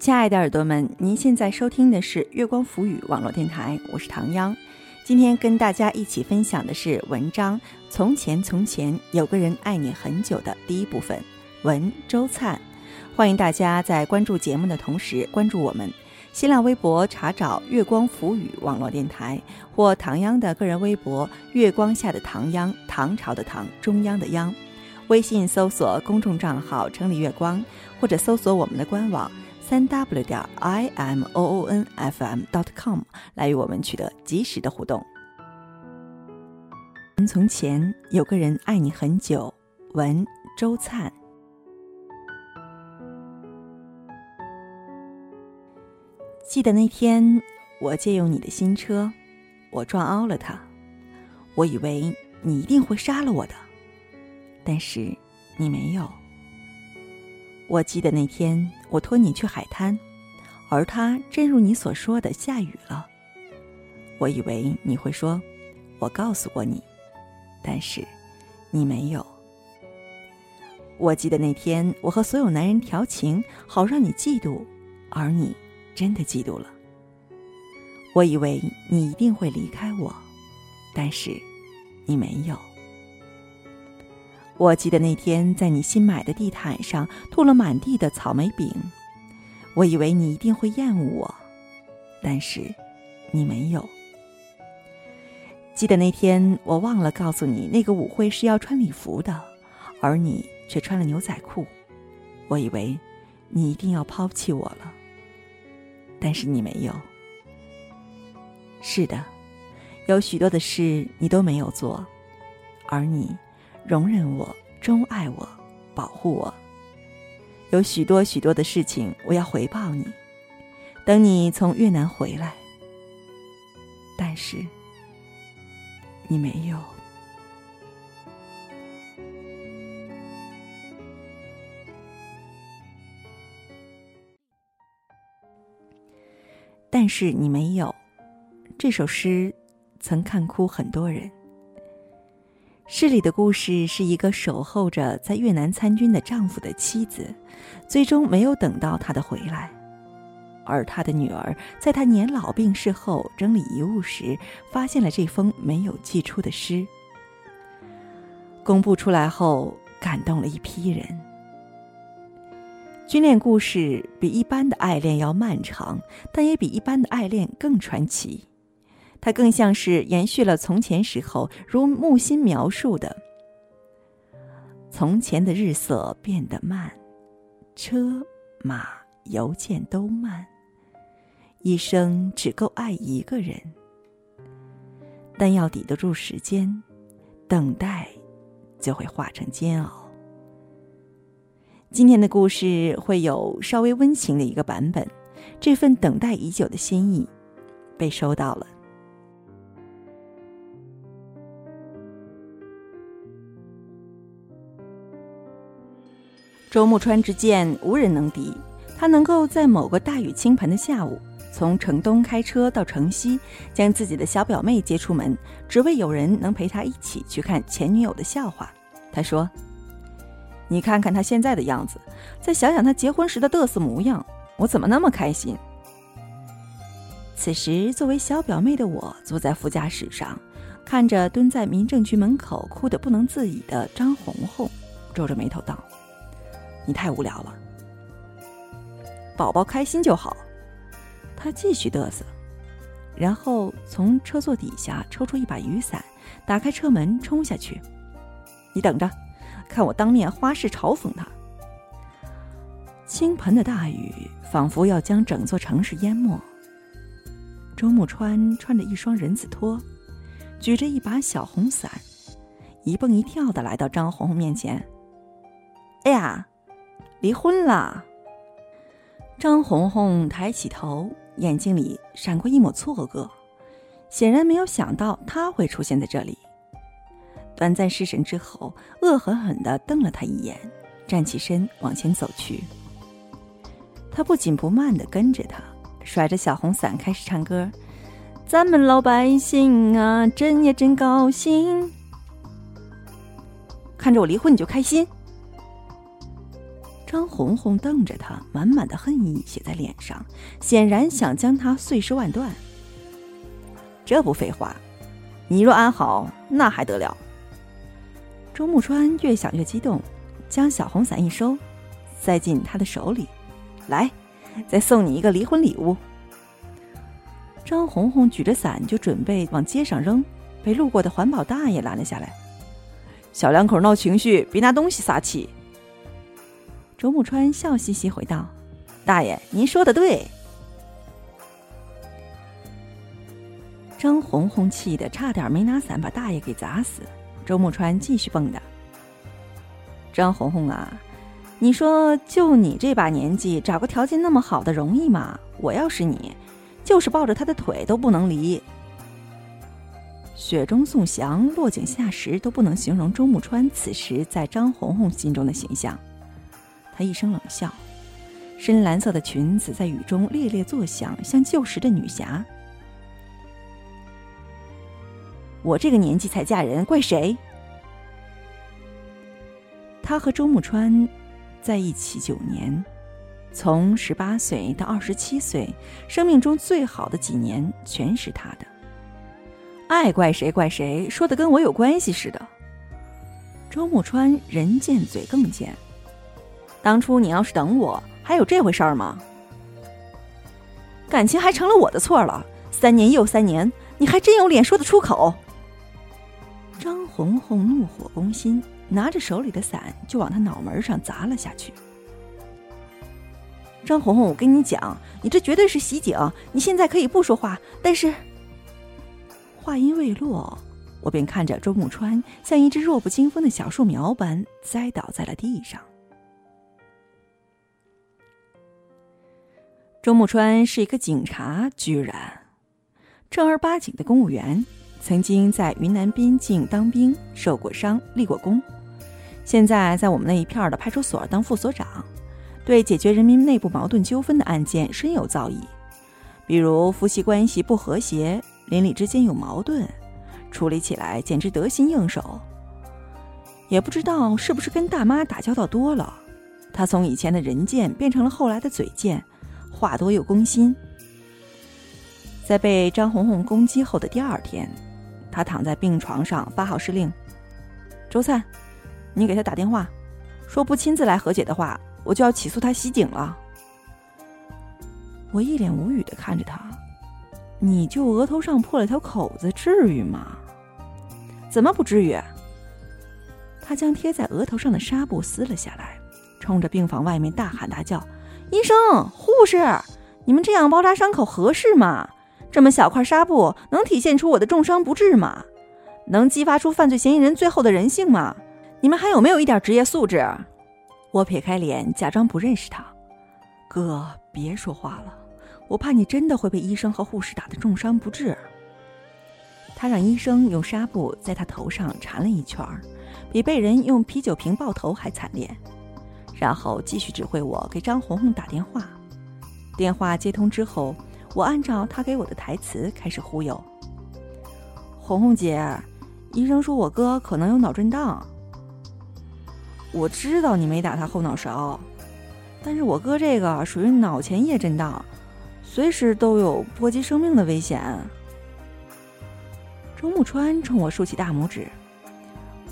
亲爱的耳朵们，您现在收听的是月光浮语网络电台，我是唐央。今天跟大家一起分享的是文章《从前从前有个人爱你很久》的第一部分，文周灿。欢迎大家在关注节目的同时关注我们新浪微博，查找“月光浮语网络电台”或唐央的个人微博“月光下的唐央”，唐朝的唐，中央的央。微信搜索公众账号“城里月光”，或者搜索我们的官网。三 w 点 i m o o n f m dot com 来与我们取得及时的互动。从前有个人爱你很久，文周灿。记得那天我借用你的新车，我撞凹了它，我以为你一定会杀了我的，但是你没有。我记得那天我托你去海滩，而它真如你所说的下雨了。我以为你会说，我告诉过你，但是你没有。我记得那天我和所有男人调情，好让你嫉妒，而你真的嫉妒了。我以为你一定会离开我，但是你没有。我记得那天在你新买的地毯上吐了满地的草莓饼，我以为你一定会厌恶我，但是你没有。记得那天我忘了告诉你，那个舞会是要穿礼服的，而你却穿了牛仔裤，我以为你一定要抛弃我了，但是你没有。是的，有许多的事你都没有做，而你。容忍我，钟爱我，保护我。有许多许多的事情，我要回报你。等你从越南回来，但是你没有。但是你没有。这首诗曾看哭很多人。诗里的故事是一个守候着在越南参军的丈夫的妻子，最终没有等到他的回来，而他的女儿在他年老病逝后整理遗物时，发现了这封没有寄出的诗。公布出来后，感动了一批人。军恋故事比一般的爱恋要漫长，但也比一般的爱恋更传奇。它更像是延续了从前时候，如木心描述的：从前的日色变得慢，车马邮件都慢，一生只够爱一个人，但要抵得住时间，等待就会化成煎熬。今天的故事会有稍微温情的一个版本，这份等待已久的心意被收到了。周木川之剑无人能敌，他能够在某个大雨倾盆的下午，从城东开车到城西，将自己的小表妹接出门，只为有人能陪他一起去看前女友的笑话。他说：“你看看他现在的样子，再想想他结婚时的嘚瑟模样，我怎么那么开心？”此时，作为小表妹的我坐在副驾驶上，看着蹲在民政局门口哭得不能自已的张红红，皱着眉头道。你太无聊了，宝宝开心就好。他继续嘚瑟，然后从车座底下抽出一把雨伞，打开车门冲下去。你等着，看我当面花式嘲讽他。倾盆的大雨仿佛要将整座城市淹没。周木川穿着一双人字拖，举着一把小红伞，一蹦一跳的来到张红红面前。哎呀！离婚了。张红红抬起头，眼睛里闪过一抹错愕，显然没有想到他会出现在这里。短暂失神之后，恶狠狠地瞪了他一眼，站起身往前走去。他不紧不慢地跟着他，甩着小红伞开始唱歌：“咱们老百姓啊，真呀真高兴，看着我离婚你就开心。”张红红瞪着他，满满的恨意写在脸上，显然想将他碎尸万段。这不废话，你若安好，那还得了？周木川越想越激动，将小红伞一收，塞进他的手里。来，再送你一个离婚礼物。张红红举着伞就准备往街上扔，被路过的环保大爷拦了下来。小两口闹情绪，别拿东西撒气。周木川笑嘻嘻回道：“大爷，您说的对。”张红红气得差点没拿伞把大爷给砸死。周木川继续蹦跶：“张红红啊，你说就你这把年纪，找个条件那么好的容易吗？我要是你，就是抱着他的腿都不能离。”雪中送祥，落井下石都不能形容周木川此时在张红红心中的形象。他一声冷笑，深蓝色的裙子在雨中猎猎作响，像旧时的女侠。我这个年纪才嫁人，怪谁？他和周慕川在一起九年，从十八岁到二十七岁，生命中最好的几年全是他的。爱怪谁怪谁，说的跟我有关系似的。周慕川人贱嘴更贱。当初你要是等我，还有这回事儿吗？感情还成了我的错了。三年又三年，你还真有脸说得出口？张红红怒火攻心，拿着手里的伞就往他脑门上砸了下去。张红红，我跟你讲，你这绝对是袭警。你现在可以不说话，但是……话音未落，我便看着周木川像一只弱不禁风的小树苗般栽倒在了地上。周木川是一个警察，居然正儿八经的公务员，曾经在云南边境当兵，受过伤，立过功，现在在我们那一片的派出所当副所长，对解决人民内部矛盾纠纷的案件深有造诣，比如夫妻关系不和谐，邻里之间有矛盾，处理起来简直得心应手。也不知道是不是跟大妈打交道多了，他从以前的人贱变成了后来的嘴贱。话多又攻心，在被张红红攻击后的第二天，他躺在病床上发号施令：“周灿，你给他打电话，说不亲自来和解的话，我就要起诉他袭警了。”我一脸无语的看着他：“你就额头上破了条口子，至于吗？怎么不至于？”他将贴在额头上的纱布撕了下来，冲着病房外面大喊大叫。医生、护士，你们这样包扎伤口合适吗？这么小块纱布能体现出我的重伤不治吗？能激发出犯罪嫌疑人最后的人性吗？你们还有没有一点职业素质？我撇开脸，假装不认识他。哥，别说话了，我怕你真的会被医生和护士打得重伤不治。他让医生用纱布在他头上缠了一圈，比被人用啤酒瓶爆头还惨烈。然后继续指挥我给张红红打电话。电话接通之后，我按照他给我的台词开始忽悠：“红红姐，医生说我哥可能有脑震荡。我知道你没打他后脑勺，但是我哥这个属于脑前叶震荡，随时都有波及生命的危险。”周木川冲我竖起大拇指：“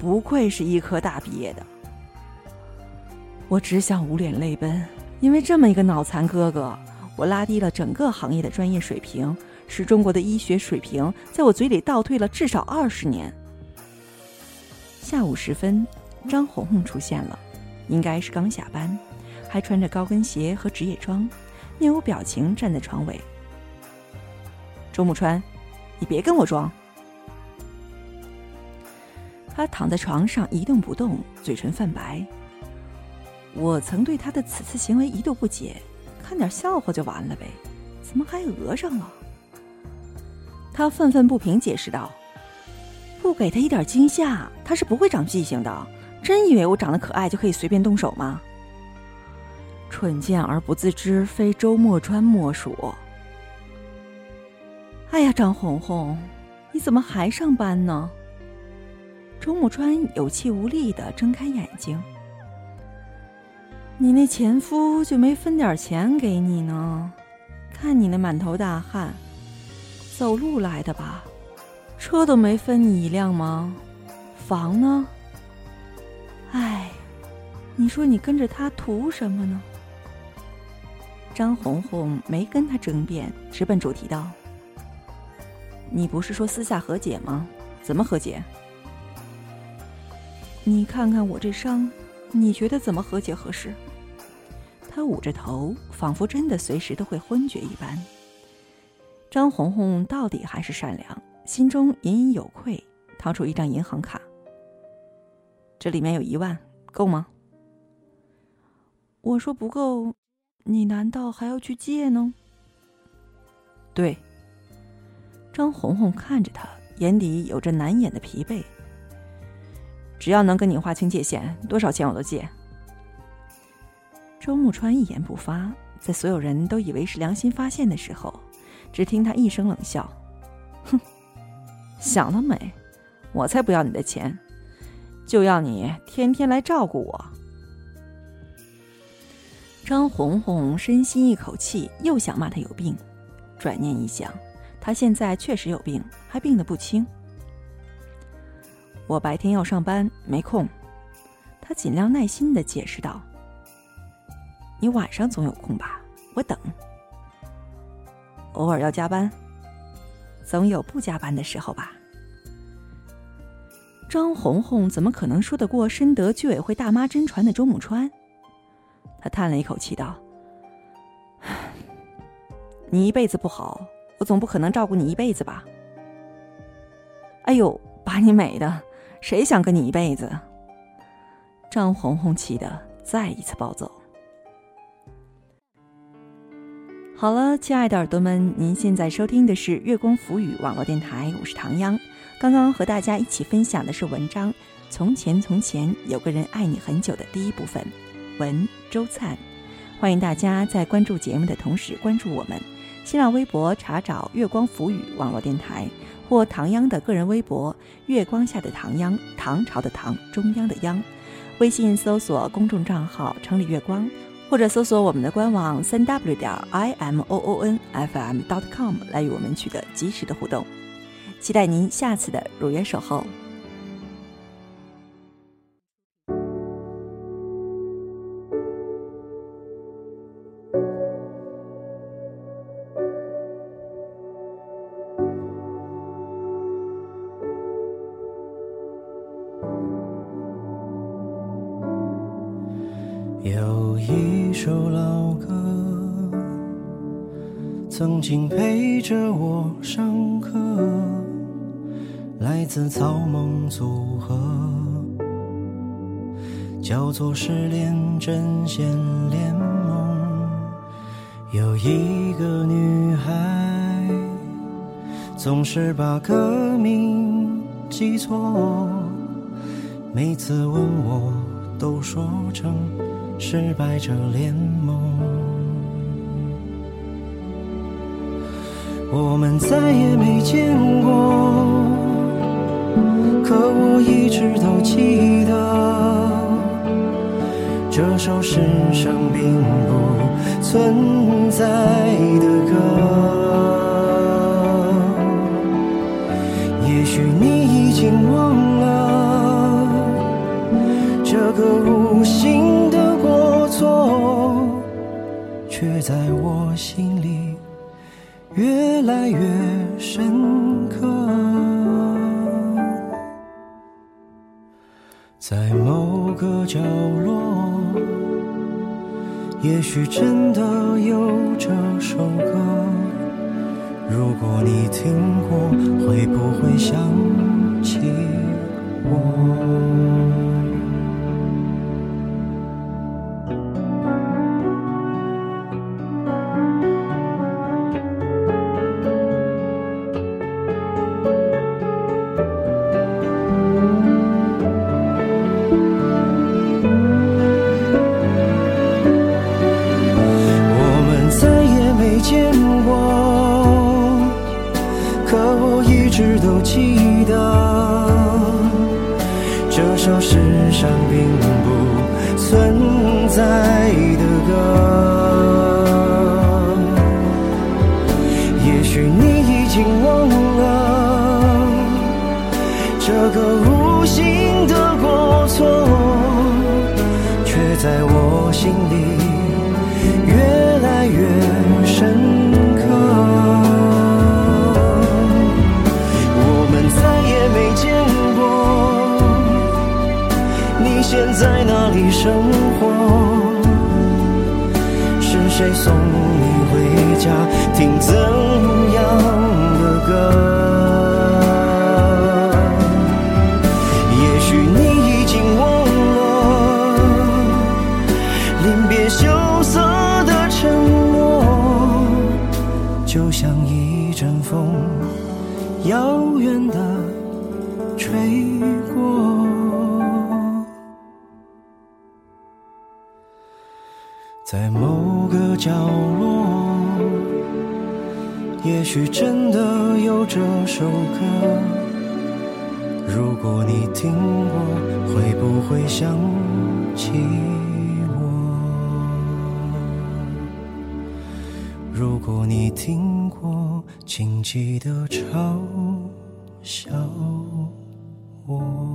不愧是医科大毕业的。”我只想捂脸泪奔，因为这么一个脑残哥哥，我拉低了整个行业的专业水平，使中国的医学水平在我嘴里倒退了至少二十年。下午时分，张红红出现了，应该是刚下班，还穿着高跟鞋和职业装，面无表情站在床尾。周木川，你别跟我装。他躺在床上一动不动，嘴唇泛白。我曾对他的此次行为一度不解，看点笑话就完了呗，怎么还讹上了？他愤愤不平，解释道：“不给他一点惊吓，他是不会长记性的。真以为我长得可爱就可以随便动手吗？蠢贱而不自知，非周墨川莫属。”哎呀，张红红，你怎么还上班呢？周木川有气无力的睁开眼睛。你那前夫就没分点钱给你呢？看你那满头大汗，走路来的吧？车都没分你一辆吗？房呢？哎，你说你跟着他图什么呢？张红红没跟他争辩，直奔主题道：“你不是说私下和解吗？怎么和解？你看看我这伤，你觉得怎么和解合适？”他捂着头，仿佛真的随时都会昏厥一般。张红红到底还是善良，心中隐隐有愧，掏出一张银行卡。这里面有一万，够吗？我说不够，你难道还要去借呢？对。张红红看着他，眼底有着难掩的疲惫。只要能跟你划清界限，多少钱我都借。周木川一言不发，在所有人都以为是良心发现的时候，只听他一声冷笑：“哼，想得美！我才不要你的钱，就要你天天来照顾我。”张红红深吸一口气，又想骂他有病，转念一想，他现在确实有病，还病得不轻。我白天要上班，没空。他尽量耐心的解释道。你晚上总有空吧？我等。偶尔要加班，总有不加班的时候吧？张红红怎么可能说得过深得居委会大妈真传的周木川？他叹了一口气道：“你一辈子不好，我总不可能照顾你一辈子吧？”哎呦，把你美的，谁想跟你一辈子？张红红气得再一次暴走。好了，亲爱的耳朵们，您现在收听的是月光浮语网络电台，我是唐央。刚刚和大家一起分享的是文章《从前从前有个人爱你很久》的第一部分，文周灿。欢迎大家在关注节目的同时关注我们，新浪微博查找“月光浮语网络电台”或唐央的个人微博“月光下的唐央”，唐朝的唐，中央的央。微信搜索公众账号“城里月光”。或者搜索我们的官网三 w 点 i m o o n f m dot com 来与我们取得及时的互动，期待您下次的如约守候。一首老歌曾经陪着我上课，来自草蜢组合，叫做失恋阵线联盟。有一个女孩，总是把歌名记错，每次问我，都说成失败者联盟。我们再也没见过，可我一直都记得这首世上并不存在的歌。也许你已经忘在我心里。越来越深刻，在某个角落，也许真的有这首歌。如果你听过，会不会想起我？世上并不存在的歌。也许你已经忘了这个无心的过错，却在我心里你现在哪里生活？是谁送你回家？听怎样的歌？在某个角落，也许真的有这首歌。如果你听过，会不会想起我？如果你听过，请记得嘲笑我。